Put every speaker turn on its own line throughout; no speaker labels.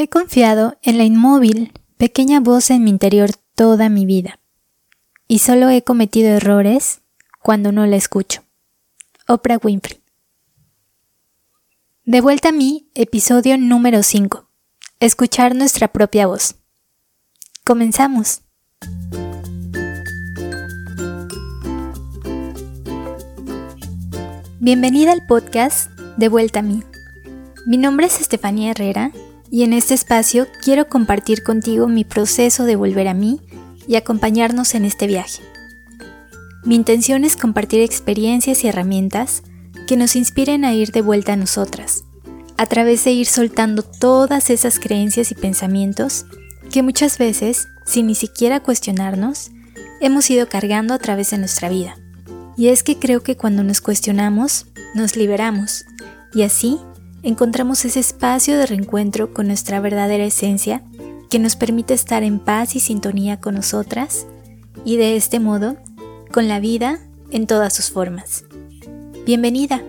He confiado en la inmóvil, pequeña voz en mi interior toda mi vida, y solo he cometido errores cuando no la escucho. Oprah Winfrey. De vuelta a mí, episodio número 5. Escuchar nuestra propia voz. Comenzamos. Bienvenida al podcast De vuelta a mí. Mi nombre es Estefanía Herrera y en este espacio quiero compartir contigo mi proceso de volver a mí y acompañarnos en este viaje. Mi intención es compartir experiencias y herramientas que nos inspiren a ir de vuelta a nosotras, a través de ir soltando todas esas creencias y pensamientos que muchas veces, sin ni siquiera cuestionarnos, hemos ido cargando a través de nuestra vida. Y es que creo que cuando nos cuestionamos, nos liberamos, y así encontramos ese espacio de reencuentro con nuestra verdadera esencia que nos permite estar en paz y sintonía con nosotras, y de este modo, con la vida en todas sus formas. Bienvenida.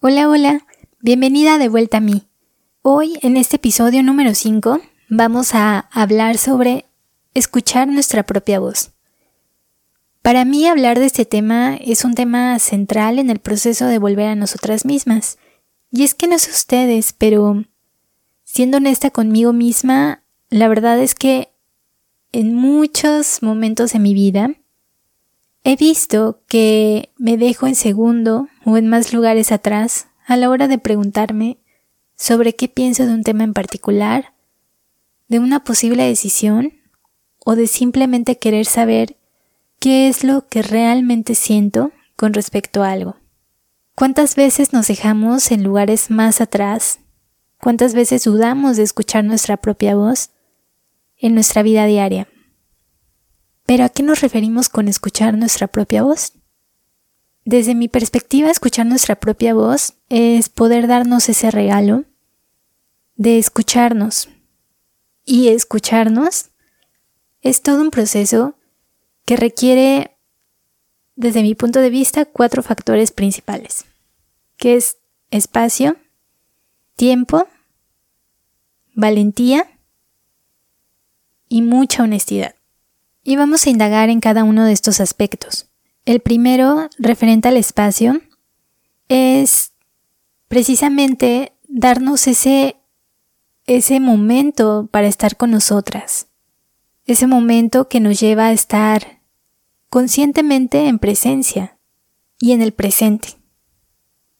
Hola, hola, bienvenida de vuelta a mí. Hoy, en este episodio número 5, vamos a hablar sobre escuchar nuestra propia voz. Para mí hablar de este tema es un tema central en el proceso de volver a nosotras mismas. Y es que no sé ustedes, pero siendo honesta conmigo misma, la verdad es que en muchos momentos de mi vida he visto que me dejo en segundo o en más lugares atrás a la hora de preguntarme sobre qué pienso de un tema en particular, de una posible decisión o de simplemente querer saber qué es lo que realmente siento con respecto a algo. ¿Cuántas veces nos dejamos en lugares más atrás? ¿Cuántas veces dudamos de escuchar nuestra propia voz en nuestra vida diaria? Pero ¿a qué nos referimos con escuchar nuestra propia voz? Desde mi perspectiva, escuchar nuestra propia voz es poder darnos ese regalo de escucharnos. Y escucharnos es todo un proceso que requiere, desde mi punto de vista, cuatro factores principales, que es espacio, tiempo, valentía y mucha honestidad. Y vamos a indagar en cada uno de estos aspectos. El primero, referente al espacio, es precisamente darnos ese, ese momento para estar con nosotras, ese momento que nos lleva a estar conscientemente en presencia y en el presente.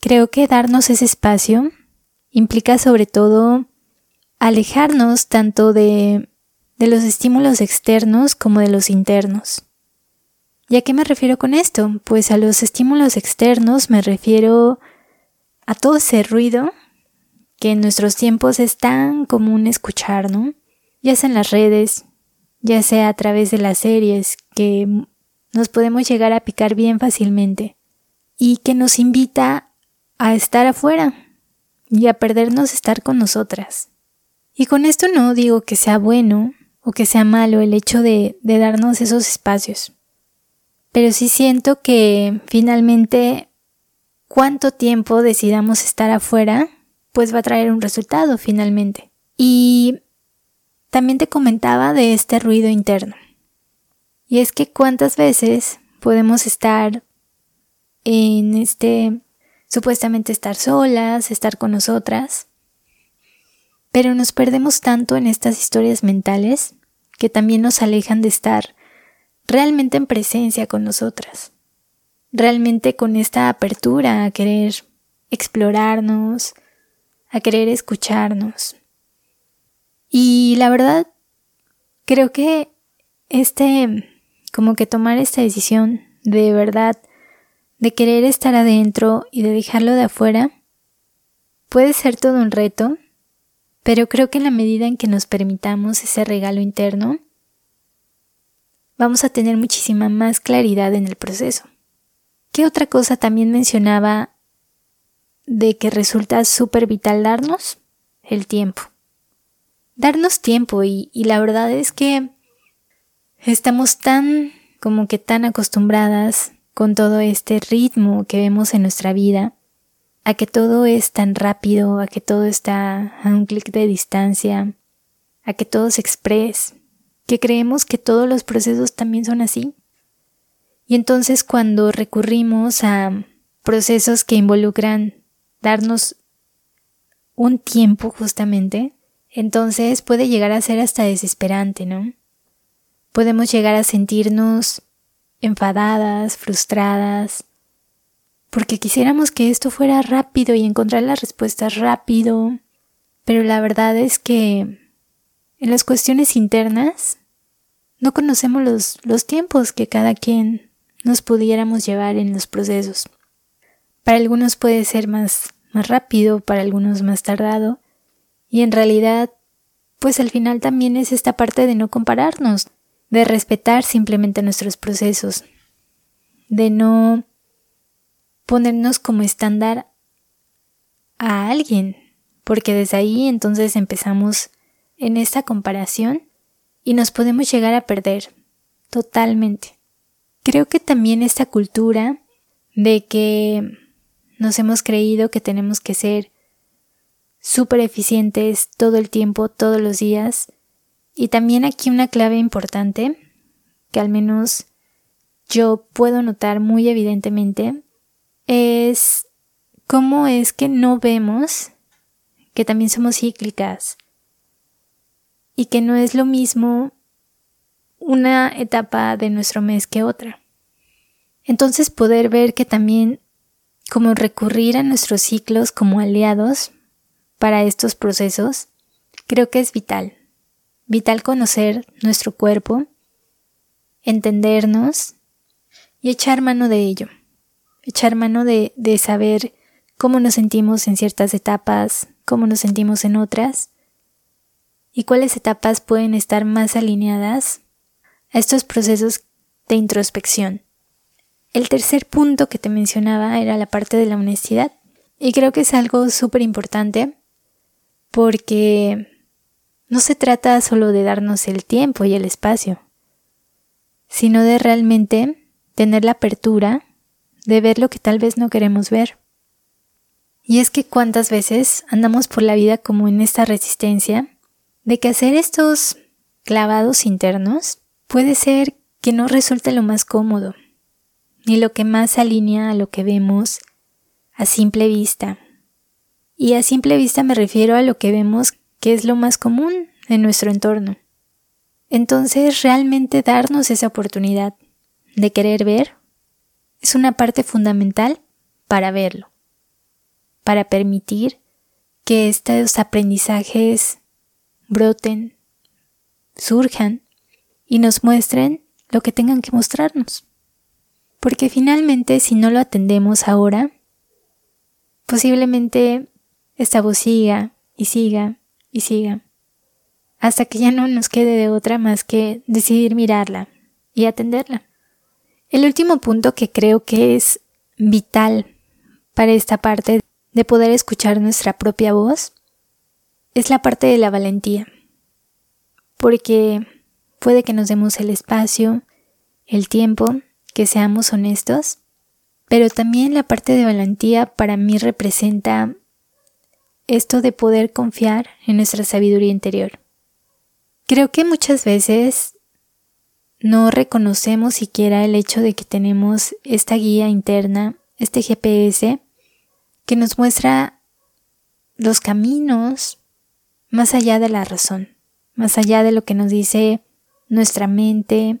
Creo que darnos ese espacio implica sobre todo alejarnos tanto de, de los estímulos externos como de los internos. ¿Y a qué me refiero con esto? Pues a los estímulos externos me refiero a todo ese ruido que en nuestros tiempos es tan común escuchar, ¿no? Ya sea en las redes, ya sea a través de las series, que nos podemos llegar a picar bien fácilmente, y que nos invita a estar afuera y a perdernos estar con nosotras. Y con esto no digo que sea bueno o que sea malo el hecho de, de darnos esos espacios, pero sí siento que finalmente cuánto tiempo decidamos estar afuera, pues va a traer un resultado finalmente. Y también te comentaba de este ruido interno. Y es que cuántas veces podemos estar en este supuestamente estar solas, estar con nosotras, pero nos perdemos tanto en estas historias mentales que también nos alejan de estar realmente en presencia con nosotras, realmente con esta apertura a querer explorarnos, a querer escucharnos. Y la verdad, creo que este, como que tomar esta decisión de verdad, de querer estar adentro y de dejarlo de afuera, puede ser todo un reto, pero creo que en la medida en que nos permitamos ese regalo interno, vamos a tener muchísima más claridad en el proceso. ¿Qué otra cosa también mencionaba de que resulta súper vital darnos? El tiempo darnos tiempo y, la verdad es que estamos tan como que tan acostumbradas con todo este ritmo que vemos en nuestra vida, a que todo es tan rápido, a que todo está a un clic de distancia, a que todo es express, que creemos que todos los procesos también son así. Y entonces cuando recurrimos a procesos que involucran darnos un tiempo justamente, entonces puede llegar a ser hasta desesperante, ¿no? Podemos llegar a sentirnos enfadadas, frustradas, porque quisiéramos que esto fuera rápido y encontrar las respuestas rápido, pero la verdad es que en las cuestiones internas no conocemos los, los tiempos que cada quien nos pudiéramos llevar en los procesos. Para algunos puede ser más, más rápido, para algunos más tardado, y en realidad, pues al final también es esta parte de no compararnos, de respetar simplemente nuestros procesos, de no ponernos como estándar a alguien, porque desde ahí entonces empezamos en esta comparación y nos podemos llegar a perder totalmente. Creo que también esta cultura de que nos hemos creído que tenemos que ser súper eficientes todo el tiempo, todos los días. Y también aquí una clave importante que al menos yo puedo notar muy evidentemente es cómo es que no vemos que también somos cíclicas y que no es lo mismo una etapa de nuestro mes que otra. Entonces poder ver que también como recurrir a nuestros ciclos como aliados para estos procesos, creo que es vital. Vital conocer nuestro cuerpo, entendernos y echar mano de ello echar mano de, saber cómo nos sentimos en ciertas etapas, cómo nos sentimos en otras, y cuáles etapas pueden estar más alineadas a estos procesos de introspección. El tercer punto que te mencionaba era la parte de la honestidad, y creo que es algo súper importante porque no se trata solo de darnos el tiempo y el espacio, sino de realmente tener la apertura de ver lo que tal vez no queremos ver. Y es que cuántas veces andamos por la vida como en esta resistencia de que hacer estos clavados internos puede ser que no resulte lo más cómodo, ni lo que más alinea a lo que vemos a simple vista. Y a simple vista me refiero a lo que vemos que es lo más común en nuestro entorno. Entonces realmente darnos esa oportunidad de querer ver es una parte fundamental para verlo, para permitir que estos aprendizajes broten, surjan y nos muestren lo que tengan que mostrarnos. Porque finalmente si no lo atendemos ahora, posiblemente esta voz siga y siga y siga, hasta que ya no nos quede de otra más que decidir mirarla y atenderla. El último punto que creo que es vital para esta parte de poder escuchar nuestra propia voz es la parte de la valentía. Porque puede que nos demos el espacio, el tiempo, que seamos honestos, pero también la parte de valentía para mí representa esto de poder confiar en nuestra sabiduría interior. Creo que muchas veces no reconocemos siquiera el hecho de que tenemos esta guía interna, este GPS, que nos muestra los caminos más allá de la razón, más allá de lo que nos dice nuestra mente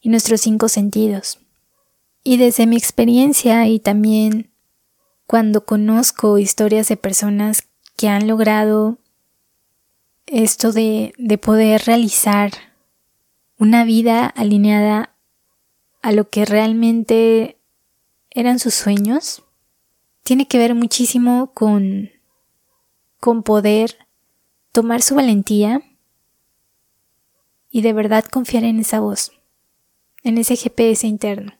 y nuestros cinco sentidos. Y desde mi experiencia y también cuando conozco historias de personas que han logrado esto de, de poder realizar una vida alineada a lo que realmente eran sus sueños, tiene que ver muchísimo con, con poder tomar su valentía y de verdad confiar en esa voz, en ese GPS interno,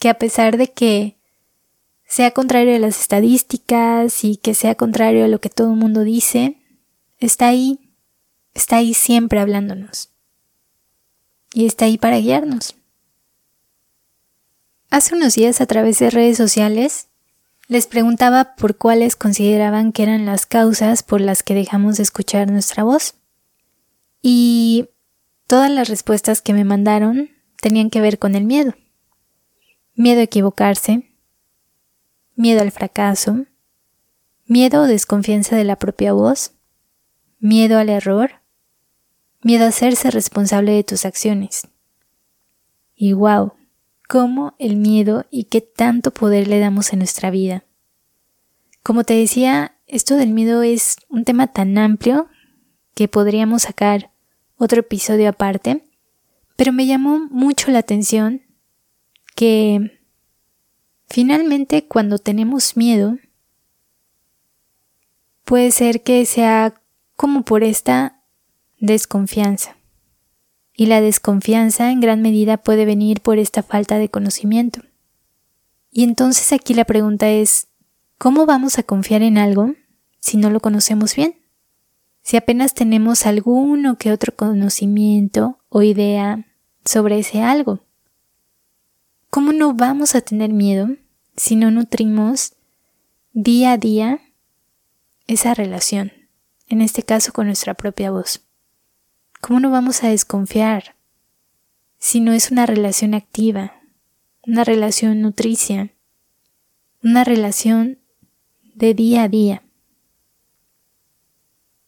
que a pesar de que sea contrario a las estadísticas y que sea contrario a lo que todo el mundo dice, está ahí, está ahí siempre hablándonos. y está ahí para guiarnos. Hace unos días a través de redes sociales les preguntaba por cuáles consideraban que eran las causas por las que dejamos de escuchar nuestra voz. Y todas las respuestas que me mandaron tenían que ver con el miedo. Miedo a equivocarse, miedo al fracaso, miedo o desconfianza de la propia voz, miedo al error, miedo a hacerse responsable de tus acciones. Y wow, cómo el miedo y qué tanto poder le damos en nuestra vida. Como te decía, esto del miedo es un tema tan amplio que podríamos sacar otro episodio aparte, pero me llamó mucho la atención que finalmente cuando tenemos miedo, puede ser que sea como por esta desconfianza. Y la desconfianza en gran medida puede venir por esta falta de conocimiento. Y entonces aquí la pregunta es, ¿cómo vamos a confiar en algo si no lo conocemos bien? Si apenas tenemos alguno que otro conocimiento o idea sobre ese algo. ¿Cómo no vamos a tener miedo si no nutrimos día a día esa relación? En este caso con nuestra propia voz. ¿Cómo no vamos a desconfiar si no es una relación activa, una relación nutricia, una relación de día a día?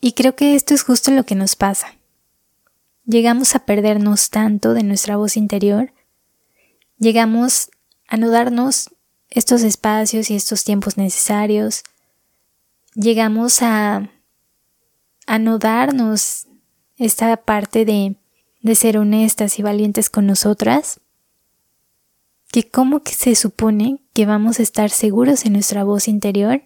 Y creo que esto es justo lo que nos pasa. Llegamos a perdernos tanto de nuestra voz interior, llegamos a no darnos estos espacios y estos tiempos necesarios, llegamos a, a no darnos esta parte de, de ser honestas y valientes con nosotras, que cómo que se supone que vamos a estar seguros en nuestra voz interior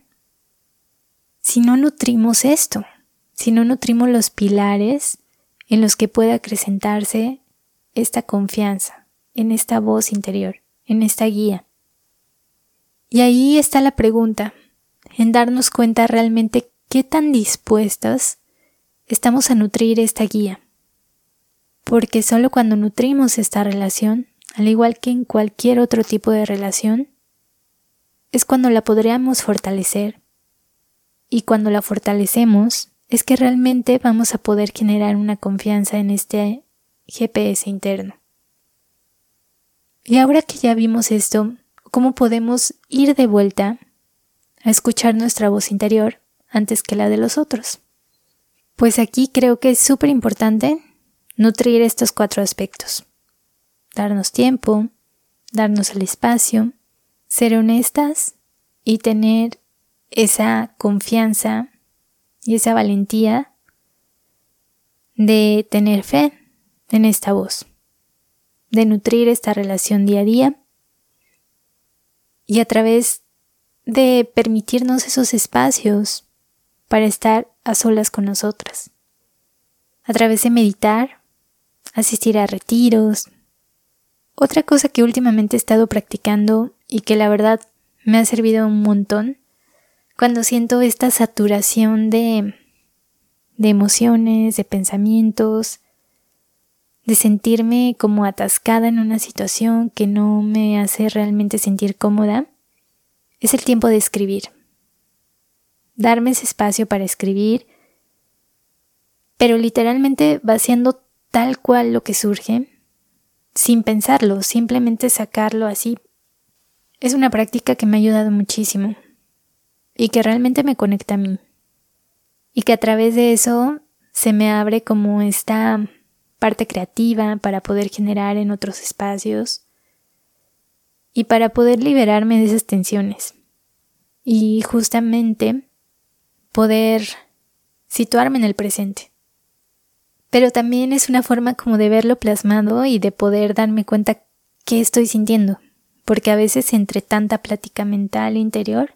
si no nutrimos esto, si no nutrimos los pilares en los que pueda acrecentarse esta confianza, en esta voz interior, en esta guía. Y ahí está la pregunta, en darnos cuenta realmente qué tan dispuestas estamos a nutrir esta guía. Porque solo cuando nutrimos esta relación, al igual que en cualquier otro tipo de relación, es cuando la podríamos fortalecer. Y cuando la fortalecemos, es que realmente vamos a poder generar una confianza en este GPS interno. Y ahora que ya vimos esto, ¿cómo podemos ir de vuelta a escuchar nuestra voz interior antes que la de los otros? Pues aquí creo que es súper importante nutrir estos cuatro aspectos. Darnos tiempo, darnos el espacio, ser honestas y tener esa confianza y esa valentía de tener fe en esta voz, de nutrir esta relación día a día y a través de permitirnos esos espacios para estar a solas con nosotras. A través de meditar, asistir a retiros. Otra cosa que últimamente he estado practicando y que la verdad me ha servido un montón, cuando siento esta saturación de, de emociones, de pensamientos, de sentirme como atascada en una situación que no me hace realmente sentir cómoda, es el tiempo de escribir darme ese espacio para escribir, pero literalmente vaciando tal cual lo que surge, sin pensarlo, simplemente sacarlo así. Es una práctica que me ha ayudado muchísimo y que realmente me conecta a mí. Y que a través de eso se me abre como esta parte creativa para poder generar en otros espacios y para poder liberarme de esas tensiones. Y justamente poder situarme en el presente. Pero también es una forma como de verlo plasmado y de poder darme cuenta qué estoy sintiendo, porque a veces entre tanta plática mental interior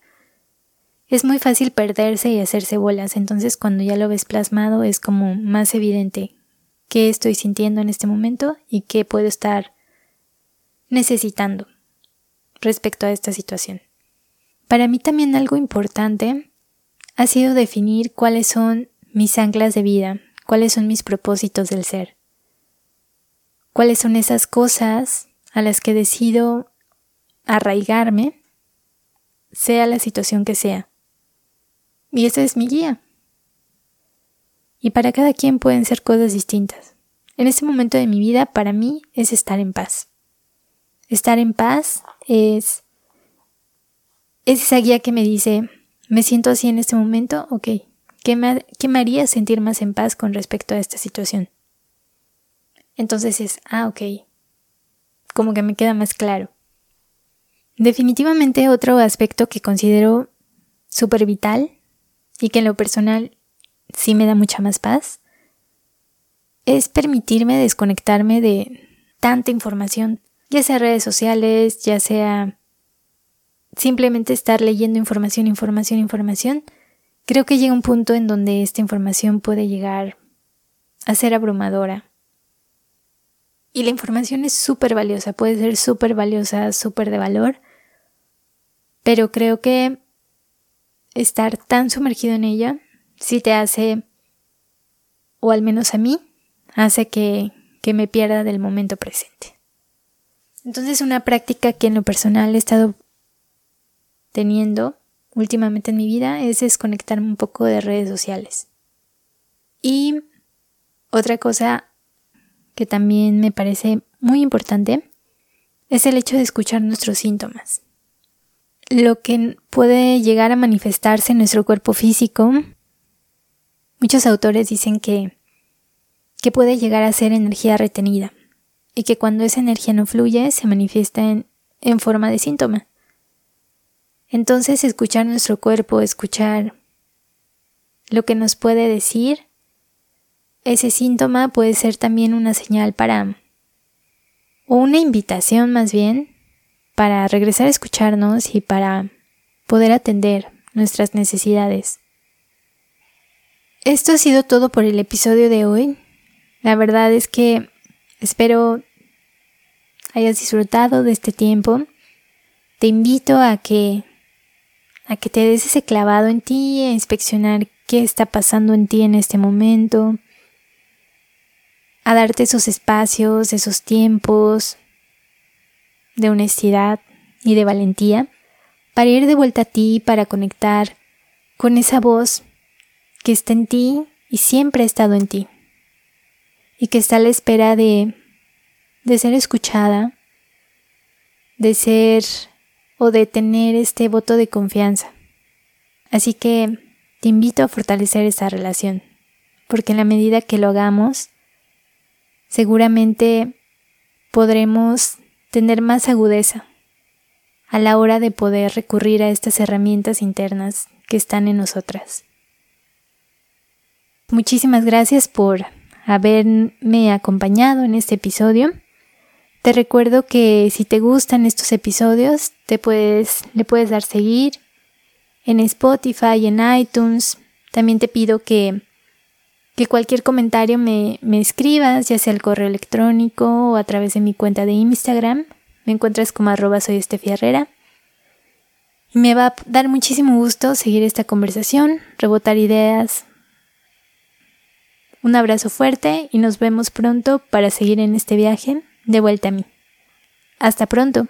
es muy fácil perderse y hacerse bolas, entonces cuando ya lo ves plasmado es como más evidente qué estoy sintiendo en este momento y qué puedo estar necesitando respecto a esta situación. Para mí también algo importante ha sido definir cuáles son mis anclas de vida, cuáles son mis propósitos del ser. cuáles son esas cosas a las que decido arraigarme, sea la situación que sea. Y esa es mi guía. Y para cada quien pueden ser cosas distintas. En este momento de mi vida, para mí, es estar en paz. Estar en paz es, es esa guía que me dice, me siento así en este momento, ok, ¿qué me, haría sentir más en paz con respecto a esta situación? Entonces es, ah, ok, como que me queda más claro. Definitivamente otro aspecto que considero súper vital y que en lo personal sí me da mucha más paz es permitirme desconectarme de tanta información, ya sea redes sociales, ya sea simplemente estar leyendo información, información, información. Creo que llega un punto en donde esta información puede llegar a ser abrumadora y la información es súper valiosa, puede ser súper valiosa, súper de valor, pero creo que estar tan sumergido en ella sí te hace, o al menos a mí, hace que, que me pierda del momento presente. Entonces una práctica que en lo personal he estado teniendo últimamente en mi vida es desconectarme un poco de redes sociales. Y otra cosa que también me parece muy importante es el hecho de escuchar nuestros síntomas. Lo que puede llegar a manifestarse en nuestro cuerpo físico, muchos autores dicen que, que puede llegar a ser energía retenida y que cuando esa energía no fluye se manifiesta en, en forma de síntoma. Entonces escuchar nuestro cuerpo, escuchar lo que nos puede decir ese síntoma puede ser también una señal para, o una invitación más bien, para regresar a escucharnos y para poder atender nuestras necesidades. Esto ha sido todo por el episodio de hoy. La verdad es que espero hayas disfrutado de este tiempo. Te invito a que a que te des ese clavado en ti, a inspeccionar qué está pasando en ti en este momento, a darte esos espacios, esos tiempos de honestidad y de valentía para ir de vuelta a ti, para conectar con esa voz que está en ti y siempre ha estado en ti y que está a la espera de, de ser escuchada, de ser o de tener este voto de confianza. Así que te invito a fortalecer esa relación, porque en la medida que lo hagamos, seguramente podremos tener más agudeza a la hora de poder recurrir a estas herramientas internas que están en nosotras. Muchísimas gracias por haberme acompañado en este episodio. Te recuerdo que si te gustan estos episodios, te puedes, le puedes dar seguir en Spotify, en iTunes. También te pido que que cualquier comentario me, me escribas, ya sea al correo electrónico o a través de mi cuenta de Instagram. Me encuentras como arroba soy Herrera. Y me va a dar muchísimo gusto seguir esta conversación, rebotar ideas. Un abrazo fuerte y nos vemos pronto para seguir en este viaje de vuelta a mí. Hasta pronto.